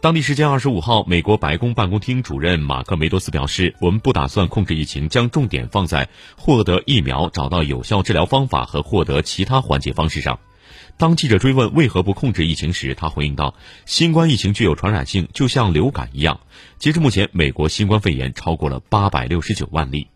当地时间二十五号美国白宫办公厅主任马克梅多斯表示我们不打算控制疫情将重点放在获得疫苗找到有效治疗方法和获得其他缓解方式上。当记者追问为何不控制疫情时他回应道新冠疫情具有传染性就像流感一样截至目前美国新冠肺炎超过了八百六十九万例。